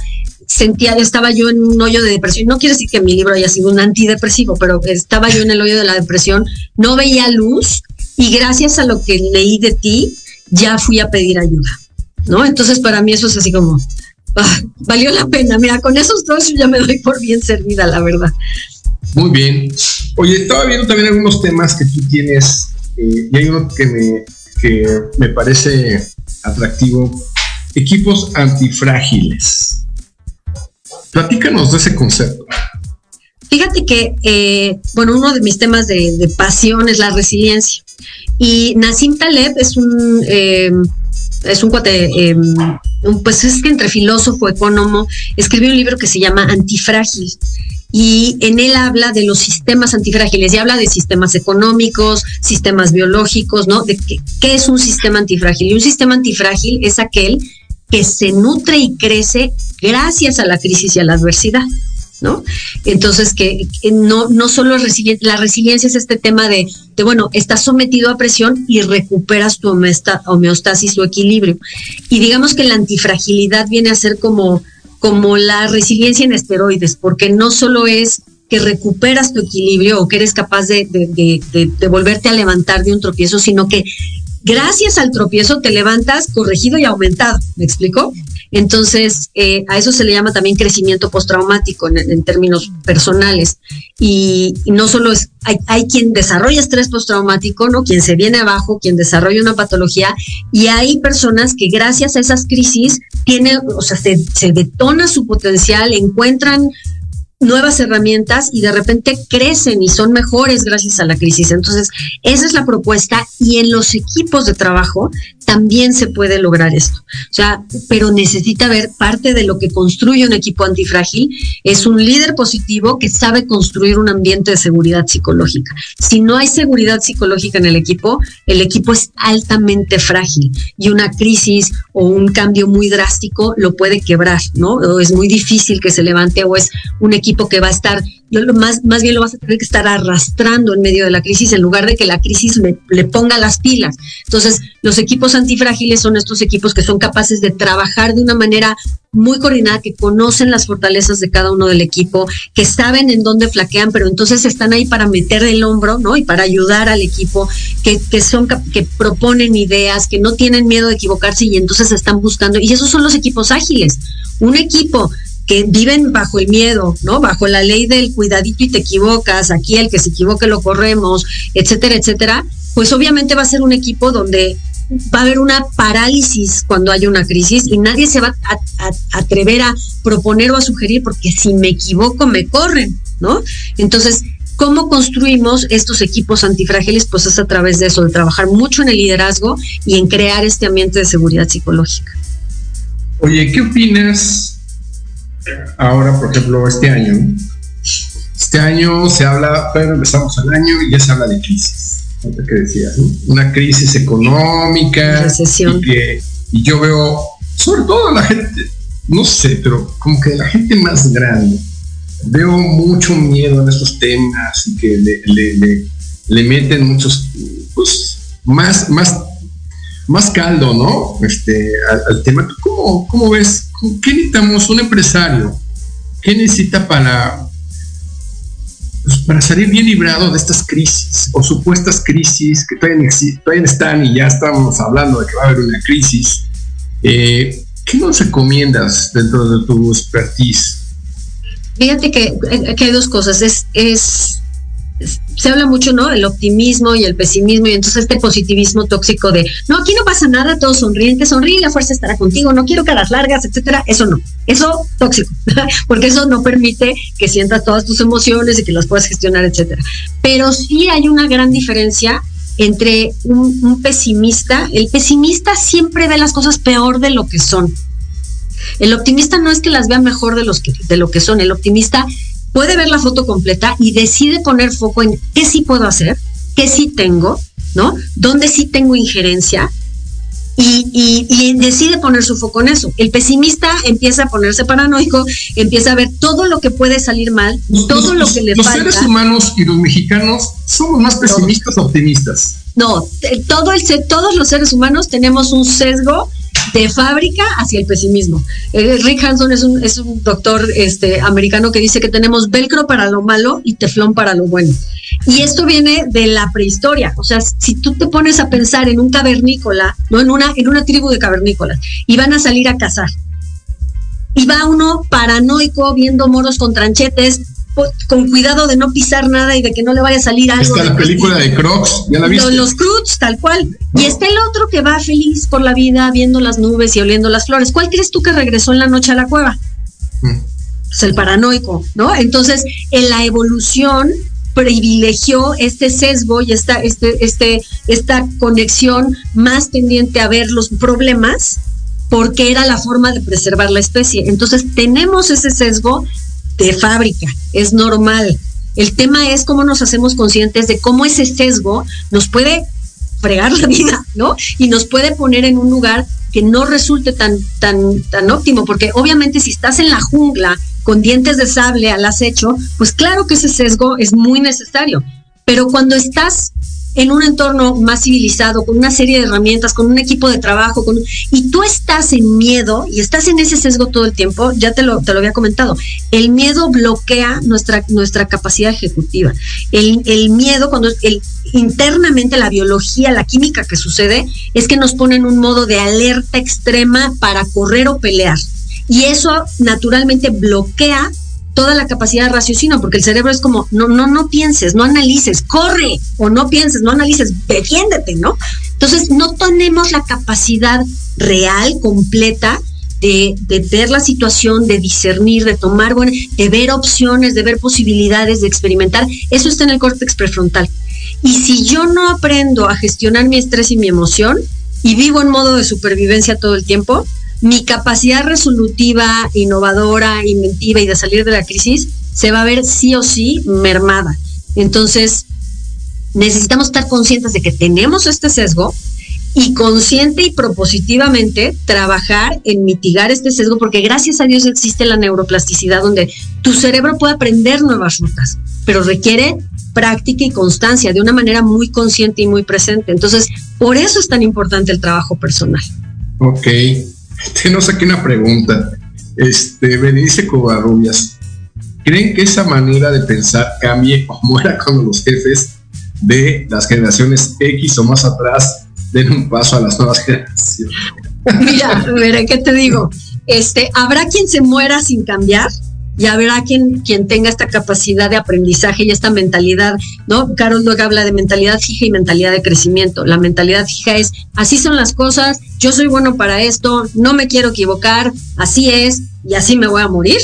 sentía, estaba yo en un hoyo de depresión. No quiere decir que mi libro haya sido un antidepresivo, pero estaba yo en el hoyo de la depresión, no veía luz y gracias a lo que leí de ti, ya fui a pedir ayuda, ¿no? Entonces para mí eso es así como, ah, valió la pena. Mira, con esos dos yo ya me doy por bien servida, la verdad. Muy bien. Oye, estaba viendo también algunos temas que tú tienes eh, y hay uno que me, que me parece atractivo. Equipos antifrágiles. Platícanos de ese concepto. Fíjate que, eh, bueno, uno de mis temas de, pasión es la resiliencia. Y Nassim Taleb es un, eh, es un cuate, pues es que entre filósofo, económico, escribió un libro que se llama Antifrágil y en él habla de los sistemas antifrágiles y habla de sistemas económicos, sistemas biológicos, ¿no? De qué, es un sistema antifrágil. Y un sistema antifrágil es aquel que se nutre y crece gracias a la crisis y a la adversidad. ¿No? Entonces, que, no, no solo la resiliencia es este tema de, de, bueno, estás sometido a presión y recuperas tu homeostasis o equilibrio. Y digamos que la antifragilidad viene a ser como como la resiliencia en esteroides, porque no solo es que recuperas tu equilibrio o que eres capaz de, de, volverte a levantar de un tropiezo, sino que gracias al tropiezo te levantas corregido y aumentado. ¿Me explico? Entonces, eh, a eso se le llama también crecimiento postraumático en, términos personales. Y, no solo es, hay, hay, quien desarrolla estrés postraumático, ¿no? Quien se viene abajo, quien desarrolla una patología, y hay personas que gracias a esas crisis tienen, o sea, se, se detona su potencial, encuentran nuevas herramientas y de repente crecen y son mejores gracias a la crisis. Entonces, esa es la propuesta y en los equipos de trabajo también se puede lograr esto. O sea, pero necesita ver parte de lo que construye un equipo antifrágil es un líder positivo que sabe construir un ambiente de seguridad psicológica. Si no hay seguridad psicológica en el equipo, el equipo es altamente frágil y una crisis o un cambio muy drástico lo puede quebrar, ¿no? O es muy difícil que se levante o es un equipo equipo que va a estar, más, más bien lo vas a tener que estar arrastrando en medio de la crisis en lugar de que la crisis le, ponga las pilas. Entonces, los equipos antifrágiles son estos equipos que son capaces de trabajar de una manera muy coordinada, que conocen las fortalezas de cada uno del equipo, que saben en dónde flaquean, pero entonces están ahí para meter el hombro, ¿no? Y para ayudar al equipo, que, que son, que proponen ideas, que no tienen miedo de equivocarse y entonces están buscando. Y esos son los equipos ágiles. Un equipo que viven bajo el miedo, ¿no? Bajo la ley del cuidadito y te equivocas, aquí el que se equivoque lo corremos, etcétera, etcétera, pues obviamente va a ser un equipo donde va a haber una parálisis cuando haya una crisis y nadie se va a, atrever a proponer o a sugerir porque si me equivoco me corren, ¿no? Entonces, ¿cómo construimos estos equipos antifrágiles? Pues es a través de eso, de trabajar mucho en el liderazgo y en crear este ambiente de seguridad psicológica. Oye, ¿qué opinas ahora, por ejemplo, este año, este año se habla, pero empezamos el año y ya se habla de crisis. que decías, una crisis económica. Recesión. Y, yo veo, sobre todo la gente, no sé, pero como que la gente más grande, veo mucho miedo en estos temas y que le, meten muchos, pues, más, más, más caldo, ¿no? Este, al, tema. ¿Cómo, ¿Cómo ves ¿qué necesitamos un empresario? ¿Qué necesita para, pues, para salir bien librado de estas crisis o supuestas crisis que todavía, están y ya estamos hablando de que va a haber una crisis? Eh, ¿Qué nos recomiendas dentro de tu expertise? Fíjate que, hay dos cosas. Es se habla mucho, ¿no? Del optimismo y el pesimismo y entonces este positivismo tóxico de, no, aquí no pasa nada, todo sonriente, sonríe, la fuerza estará contigo, no quiero caras largas, etcétera. Eso no, eso tóxico, porque eso no permite que sientas todas tus emociones y que las puedas gestionar, etcétera. Pero sí hay una gran diferencia entre un, pesimista, el pesimista siempre ve las cosas peor de lo que son. El optimista no es que las vea mejor de, los que, de lo que son, el optimista puede ver la foto completa y decide poner foco en qué sí puedo hacer, qué sí tengo, ¿no? Dónde sí tengo injerencia y, decide poner su foco en eso. El pesimista empieza a ponerse paranoico, empieza a ver todo lo que puede salir mal, todo lo que le falta. Los seres humanos y los mexicanos somos más pesimistas o optimistas. No, todos los seres humanos tenemos un sesgo de fábrica hacia el pesimismo. Eh, Rick Hanson es un, es un doctor este, americano que dice que tenemos velcro para lo malo y teflón para lo bueno. Y esto viene de la prehistoria. O sea, si tú te pones a pensar en un cavernícola, ¿no? En una, en una tribu de cavernícolas, y van a salir a cazar. Y va uno paranoico viendo moros con tranchetes, con cuidado de no pisar nada y de que no le vaya a salir algo. Está la película de Crocs, ya la viste. Los, los tal cual. Y está el otro que va feliz por la vida, viendo las nubes y oliendo las flores. ¿Cuál crees tú que regresó en la noche a la cueva? Mm. Pues el paranoico, ¿no? Entonces, en la evolución privilegió este sesgo y esta, este, este, esta conexión más tendiente a ver los problemas porque era la forma de preservar la especie. Entonces tenemos ese sesgo de fábrica, es normal. El tema es cómo nos hacemos conscientes de cómo ese sesgo nos puede fregar la vida, ¿no? Y nos puede poner en un lugar que no resulte tan, tan, tan óptimo, porque obviamente si estás en la jungla con dientes de sable al acecho, pues claro que ese sesgo es muy necesario. Pero cuando estás en un entorno más civilizado, con una serie de herramientas, con un equipo de trabajo, con, y tú estás en miedo y estás en ese sesgo todo el tiempo, ya te lo, te lo había comentado, el miedo bloquea nuestra, nuestra capacidad ejecutiva. El, el miedo, cuando el, internamente la biología, la química que sucede, es que nos pone en un modo de alerta extrema para correr o pelear. Y eso naturalmente bloquea toda la capacidad de raciocinio, porque el cerebro es como, no, no, no pienses, no analices, corre, o no pienses, no analices, defiéndete, ¿no? Entonces, no tenemos la capacidad real, completa, de, de, ver la situación, de discernir, de tomar, bueno, de ver opciones, de ver posibilidades, de experimentar. Eso está en el córtex prefrontal. Y si yo no aprendo a gestionar mi estrés y mi emoción y vivo en modo de supervivencia todo el tiempo, mi capacidad resolutiva, innovadora, inventiva y de salir de la crisis se va a ver sí o sí mermada. Entonces, necesitamos estar conscientes de que tenemos este sesgo y consciente y propositivamente trabajar en mitigar este sesgo, porque gracias a Dios existe la neuroplasticidad donde tu cerebro puede aprender nuevas rutas, pero requiere práctica y constancia de una manera muy consciente y muy presente. Entonces, por eso es tan importante el trabajo personal. Ok, nos aquí una pregunta. Este, Benice Covarrubias, ¿creen que esa manera de pensar cambie o muera cuando los jefes de las generaciones X o más atrás den un paso a las nuevas generaciones? Mira, veré qué te digo. Este, ¿habrá quien se muera sin cambiar? Y habrá quien, quien tenga esta capacidad de aprendizaje y esta mentalidad, ¿no? Carol luego habla de mentalidad fija y mentalidad de crecimiento. La mentalidad fija es, así son las cosas, yo soy bueno para esto, no me quiero equivocar, así es, y así me voy a morir.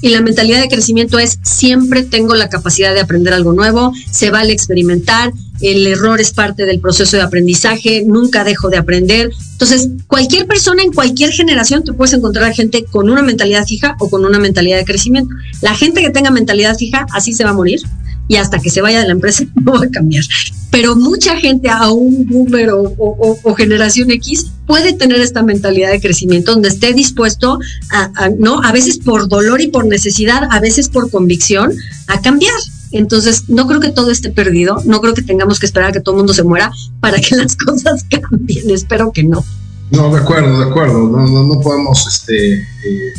Y la mentalidad de crecimiento es siempre tengo la capacidad de aprender algo nuevo, se vale experimentar, el error es parte del proceso de aprendizaje, nunca dejo de aprender. Entonces, cualquier persona en cualquier generación te puedes encontrar gente con una mentalidad fija o con una mentalidad de crecimiento. La gente que tenga mentalidad fija, así se va a morir y hasta que se vaya de la empresa no va a cambiar. Pero mucha gente, aún boomer o, generación X, puede tener esta mentalidad de crecimiento donde esté dispuesto a, ¿no? A veces por dolor y por necesidad, a veces por convicción, a cambiar. Entonces, no creo que todo esté perdido, no creo que tengamos que esperar a que todo el mundo se muera para que las cosas cambien, espero que no. No, de acuerdo, de acuerdo, no, no, podemos este, eh,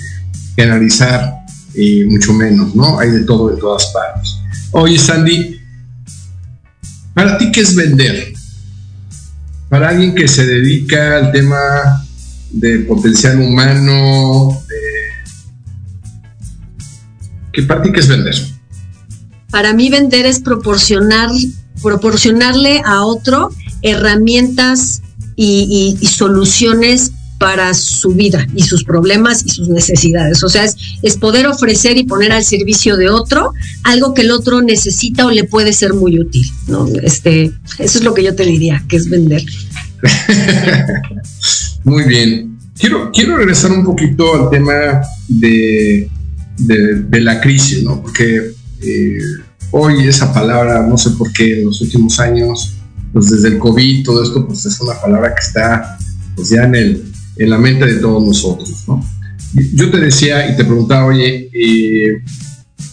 generalizar y mucho menos, ¿no? Hay de todo de todas partes. Oye, Sandy, ¿para ti qué es vender? Para alguien que se dedica al tema de potencial humano, ¿qué para ti qué es vender? para mí vender es proporcionar, proporcionarle a otro herramientas y, soluciones para su vida y sus problemas y sus necesidades. O sea, es, es, poder ofrecer y poner al servicio de otro algo que el otro necesita o le puede ser muy útil. ¿no? Este, eso es lo que yo te diría, que es vender. muy bien. Quiero, quiero regresar un poquito al tema de, de, la crisis, ¿no? Porque eh, hoy esa palabra, no sé por qué en los últimos años, pues desde el COVID, todo esto, pues es una palabra que está pues ya en, el, en la mente de todos nosotros, ¿no? Yo te decía y te preguntaba, oye, eh,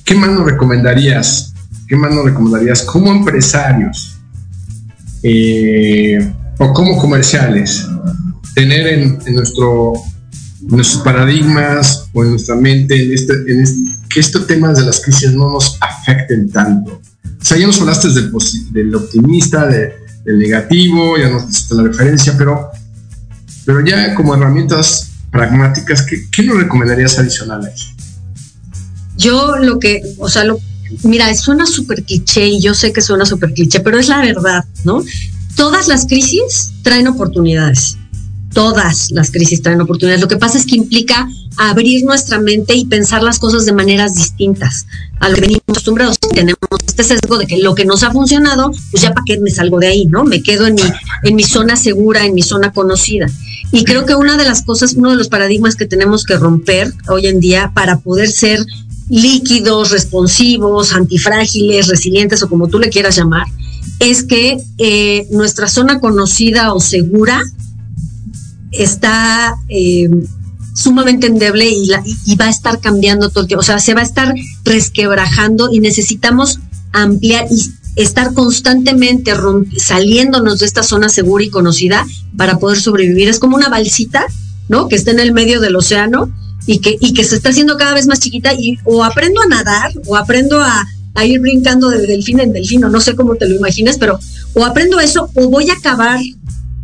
¿qué más nos recomendarías? ¿Qué más nos recomendarías como empresarios eh, o como comerciales tener en, nuestro, nuestros paradigmas o en nuestra mente en este, en este, que estos temas de las crisis no nos afecten tanto? O sea, ya nos hablaste del, del optimista, del negativo, ya nos diste la referencia, pero pero ya como herramientas pragmáticas, ¿qué, nos recomendarías adicionales? Yo lo que, o sea, lo, mira, suena súper cliché y yo sé que suena súper cliché, pero es la verdad, ¿no? Todas las crisis traen oportunidades. Todas las crisis traen oportunidades. Lo que pasa es que implica abrir nuestra mente y pensar las cosas de maneras distintas a lo que venimos acostumbrados. Tenemos este sesgo de que lo que nos ha funcionado, pues ya para qué me salgo de ahí, ¿no? Me quedo en mi, en mi zona segura, en mi zona conocida. Y creo que una de las cosas, uno de los paradigmas que tenemos que romper hoy en día para poder ser líquidos, responsivos, antifrágiles, resilientes o como tú le quieras llamar, es que eh, nuestra zona conocida o segura está eh, sumamente endeble y, y, va a estar cambiando todo el tiempo. O sea, se va a estar resquebrajando y necesitamos ampliar y estar constantemente saliéndonos de esta zona segura y conocida para poder sobrevivir. Es como una balsita, ¿no? Que está en el medio del océano y que, y que se está haciendo cada vez más chiquita y o aprendo a nadar o aprendo a, a ir brincando de delfín en delfín no sé cómo te lo imaginas, pero o aprendo eso o voy a acabar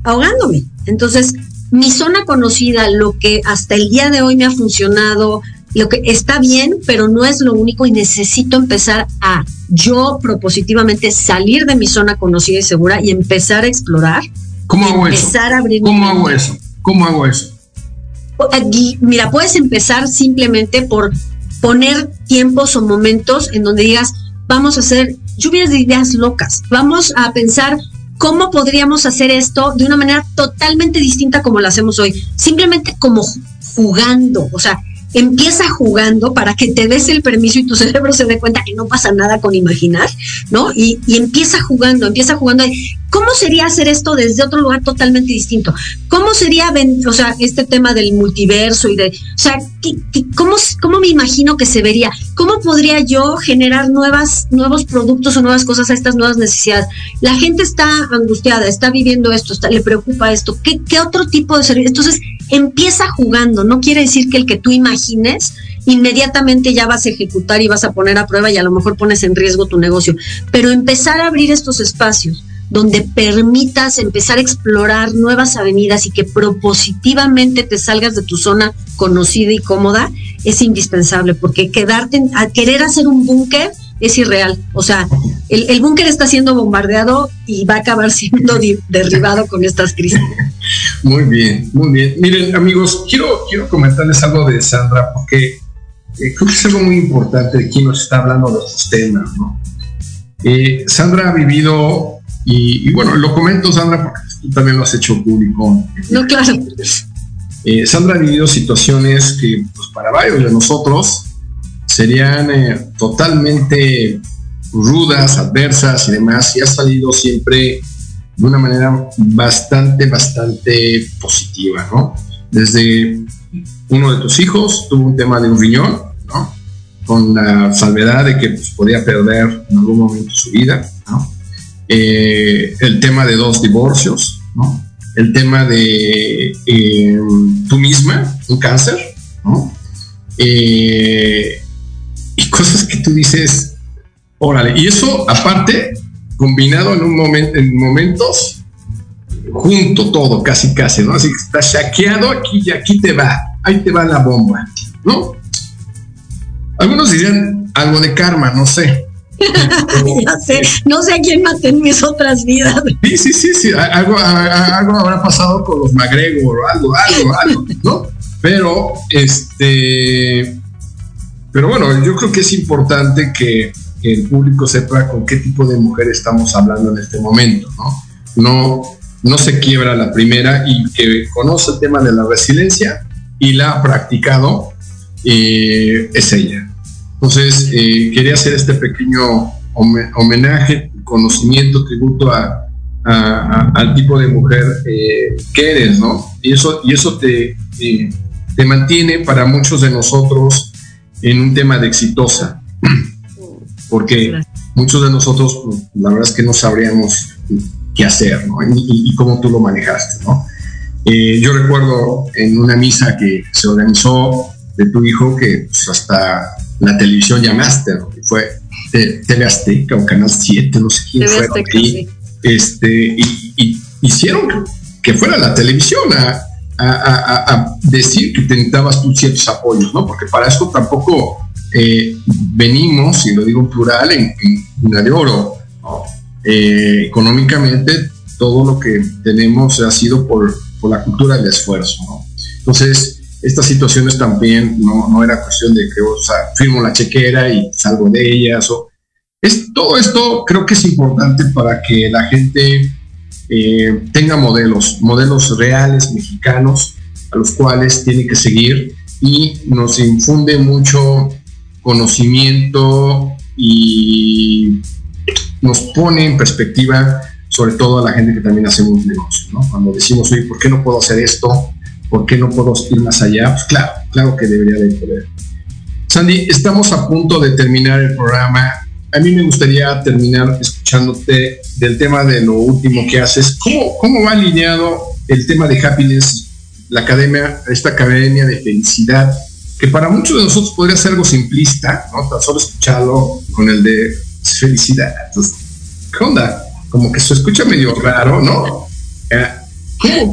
ahogándome. Entonces, mi zona conocida, lo que hasta el día de hoy me ha funcionado, lo que está bien, pero no es lo único y necesito empezar a yo propositivamente salir de mi zona conocida y segura y empezar a explorar. ¿Cómo hago empezar eso? A abrir ¿Cómo hago eso? ¿Cómo hago eso? mira, puedes empezar simplemente por poner tiempos o momentos en donde digas, vamos a hacer lluvias de ideas locas, vamos a pensar cómo podríamos hacer esto de una manera totalmente distinta como lo hacemos hoy, simplemente como jugando, o sea, empieza jugando para que te des el permiso y tu cerebro se dé cuenta que no pasa nada con imaginar, ¿no? Y, empieza jugando, empieza jugando. ¿Cómo sería hacer esto desde otro lugar totalmente distinto? ¿Cómo sería, o sea, este tema del multiverso y de, o sea, cómo, cómo, me imagino que se vería? ¿Cómo podría yo generar nuevas, nuevos productos o nuevas cosas a estas nuevas necesidades? La gente está angustiada, está viviendo esto, le preocupa esto. ¿Qué, qué otro tipo de servicio? Entonces, empieza jugando. No quiere decir que el que tú imagines inmediatamente ya vas a ejecutar y vas a poner a prueba y a lo mejor pones en riesgo tu negocio. Pero empezar a abrir estos espacios donde permitas empezar a explorar nuevas avenidas y que propositivamente te salgas de tu zona conocida y cómoda es indispensable, porque quedarte, a querer hacer un búnker es irreal. O sea, el, el búnker está siendo bombardeado y va a acabar siendo derribado con estas crisis. Muy bien, muy bien. Miren, amigos, quiero, quiero comentarles algo de Sandra, porque eh, creo que es algo muy importante de quien nos está hablando de estos temas, ¿no? Eh, Sandra ha vivido y, bueno, lo comento, Sandra, porque tú también lo has hecho público. No, claro. Eh, Sandra ha vivido situaciones que, pues, para varios de nosotros serían eh, totalmente rudas, adversas y demás, y ha salido siempre de una manera bastante, bastante positiva, ¿no? Desde uno de tus hijos tuvo un tema de un riñón, ¿no? Con la salvedad de que pues, podía perder en algún momento su vida, ¿no? Eh, el tema de dos divorcios, el tema de eh, tú misma, un cáncer, ¿no? Eh, y cosas que tú dices, órale, y eso aparte, combinado en un momento, en momentos, junto todo, casi casi, ¿no? Así que está saqueado aquí y aquí te va, ahí te va la bomba, ¿no? Algunos dirían algo de karma, no sé, no sé a quién maté en mis otras vidas. Sí, sí, sí, sí. Algo, algo habrá pasado con los McGregor, algo, algo, algo, ¿no? Pero, este, pero bueno, yo creo que es importante que, el público sepa con qué tipo de mujer estamos hablando en este momento, ¿no? No, no se quiebra la primera y que conoce el tema de la resiliencia y la ha practicado, eh, es ella. Entonces, eh, quería hacer este pequeño homenaje, conocimiento, tributo a, al tipo de mujer eh, que eres, ¿no? Y eso, y eso te, te mantiene para muchos de nosotros en un tema de exitosa, porque muchos de nosotros, pues, la verdad es que no sabríamos qué hacer, ¿no? Y, cómo tú lo manejaste, ¿no? Eh, yo recuerdo en una misa que se organizó de tu hijo que pues, hasta la televisión llamaste, ¿no? fue TV Azteca o Canal 7, no sé quién fue. este, y, hicieron que fuera la televisión a, decir que necesitabas tú ciertos apoyos, ¿no? Porque para eso tampoco eh, venimos, y lo digo en plural, en, en de oro, eh, económicamente todo lo que tenemos ha sido por, por la cultura del esfuerzo, ¿no? Entonces, estas situaciones también no, no era cuestión de que o firmo la chequera y salgo de ellas. O, es, todo esto creo que es importante para que la gente eh, tenga modelos, modelos reales mexicanos a los cuales tiene que seguir y nos infunde mucho conocimiento y nos pone en perspectiva sobre todo a la gente que también hacemos negocio, ¿no? Cuando decimos, oye, ¿por qué no puedo hacer esto? ¿Por qué no puedo ir más allá? Pues claro, claro que debería de poder. Sandy, estamos a punto de terminar el programa. A mí me gustaría terminar escuchándote del tema de lo último que haces. ¿Cómo, cómo va alineado el tema de happiness, la academia, esta academia de felicidad, que para muchos de nosotros podría ser algo simplista, ¿no? Tan solo escucharlo con el de felicidad. Entonces, ¿qué onda? Como que se escucha medio raro, ¿no? Eh,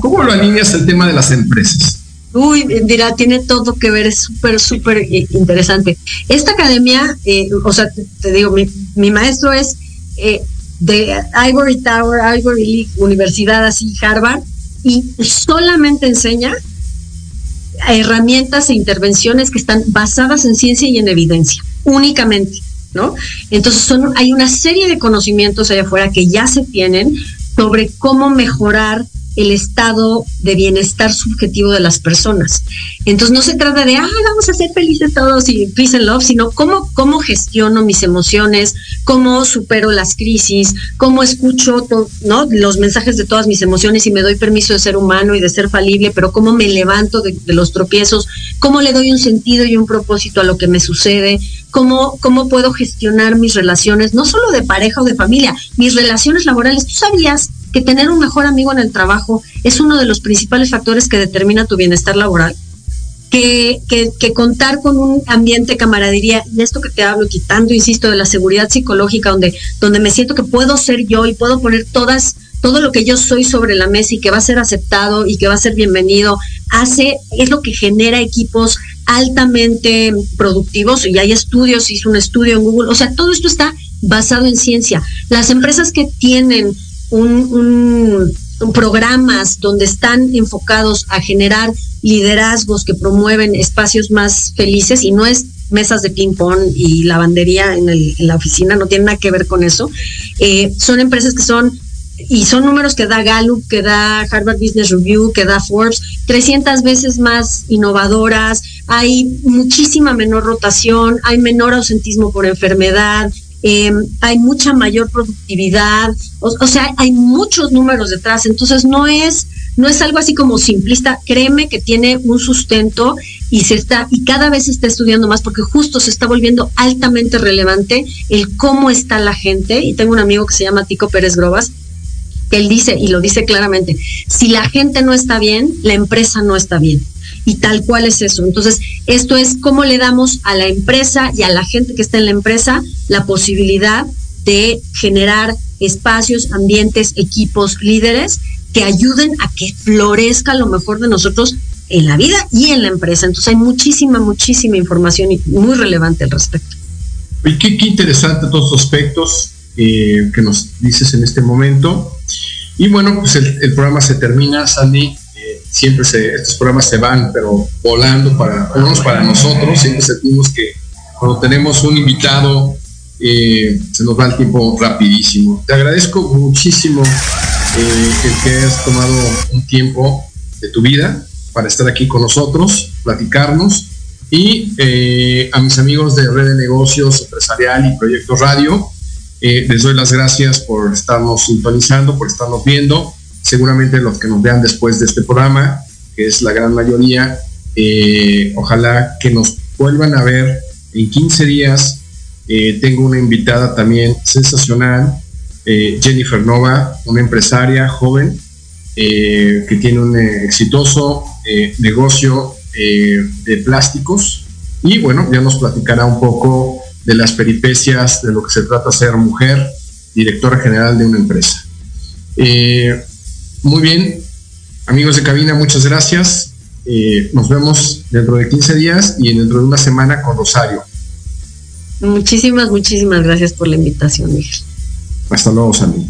¿Cómo, lo alineas el tema de las empresas? Uy, mira, tiene todo que ver, es súper, súper eh, interesante. Esta academia, eh, o sea, te, digo, mi, maestro es eh, de Ivory Tower, Ivory League, Universidad así, Harvard, y solamente enseña herramientas e intervenciones que están basadas en ciencia y en evidencia, únicamente, ¿no? Entonces son, hay una serie de conocimientos allá afuera que ya se tienen sobre cómo mejorar el estado de bienestar subjetivo de las personas. Entonces no se trata de, ah, vamos a ser felices todos y peace and love, sino cómo, cómo gestiono mis emociones, cómo supero las crisis, cómo escucho ¿no? los mensajes de todas mis emociones y me doy permiso de ser humano y de ser falible, pero cómo me levanto de, los tropiezos, cómo le doy un sentido y un propósito a lo que me sucede, cómo, cómo puedo gestionar mis relaciones, no solo de pareja o de familia, mis relaciones laborales. ¿Tú sabías que tener un mejor amigo en el trabajo es uno de los principales factores que determina tu bienestar laboral. Que, que, contar con un ambiente camaradería, y esto que te hablo, quitando, insisto, de la seguridad psicológica, donde, donde me siento que puedo ser yo y puedo poner todas, todo lo que yo soy sobre la mesa y que va a ser aceptado y que va a ser bienvenido, hace, es lo que genera equipos altamente productivos, y hay estudios, hice un estudio en Google, o sea, todo esto está basado en ciencia. Las empresas que tienen un, programas donde están enfocados a generar liderazgos que promueven espacios más felices y no es mesas de ping pong y lavandería en, la oficina, no tiene nada que ver con eso. Eh, son empresas que son, y son números que da Gallup, que da Harvard Business Review, que da Forbes, 300 veces más innovadoras, hay muchísima menor rotación, hay menor ausentismo por enfermedad, Em, hay mucha mayor productividad, o, sea, hay muchos números detrás, entonces no es, no es algo así como simplista, créeme que tiene un sustento y se está, y cada vez se está estudiando más porque justo se está volviendo altamente relevante el cómo está la gente, y tengo un amigo que se llama Tico Pérez Grobas, que él dice, y lo dice claramente, si la gente no está bien, la empresa no está bien y tal cual es eso. Entonces, esto es cómo le damos a la empresa y a la gente que está en la empresa la posibilidad de generar espacios, ambientes, equipos, líderes que ayuden a que florezca lo mejor de nosotros en la vida y en la empresa. Entonces hay muchísima, muchísima información y muy relevante al respecto. Oye, qué, interesante todos los aspectos eh, que nos dices en este momento. Y bueno, pues el, programa se termina, Sandy. Eh, siempre se, estos programas se van, pero volando para, para nosotros. Siempre sentimos que cuando tenemos un invitado eh, se nos va el tiempo rapidísimo. Te agradezco muchísimo el que hayas tomado un tiempo de tu vida para estar aquí con nosotros, platicarnos y eh, a mis amigos de Red de Negocios Empresarial y Proyecto Radio, eh, les doy las gracias por estarnos sintonizando, por estarnos viendo. Seguramente los que nos vean después de este programa, que es la gran mayoría, eh, ojalá que nos vuelvan a ver en 15 días. tengo una invitada también sensacional, Jennifer Nova, una empresaria joven que tiene un exitoso negocio eh, de plásticos y bueno, ya nos platicará un poco de las peripecias de lo que se trata ser mujer, directora general de una empresa. Eh, muy bien, amigos de cabina, muchas gracias. Eh, nos vemos dentro de 15 días y dentro de una semana con Rosario. Muchísimas, muchísimas gracias por la invitación, Miguel. Hasta luego, Sandy.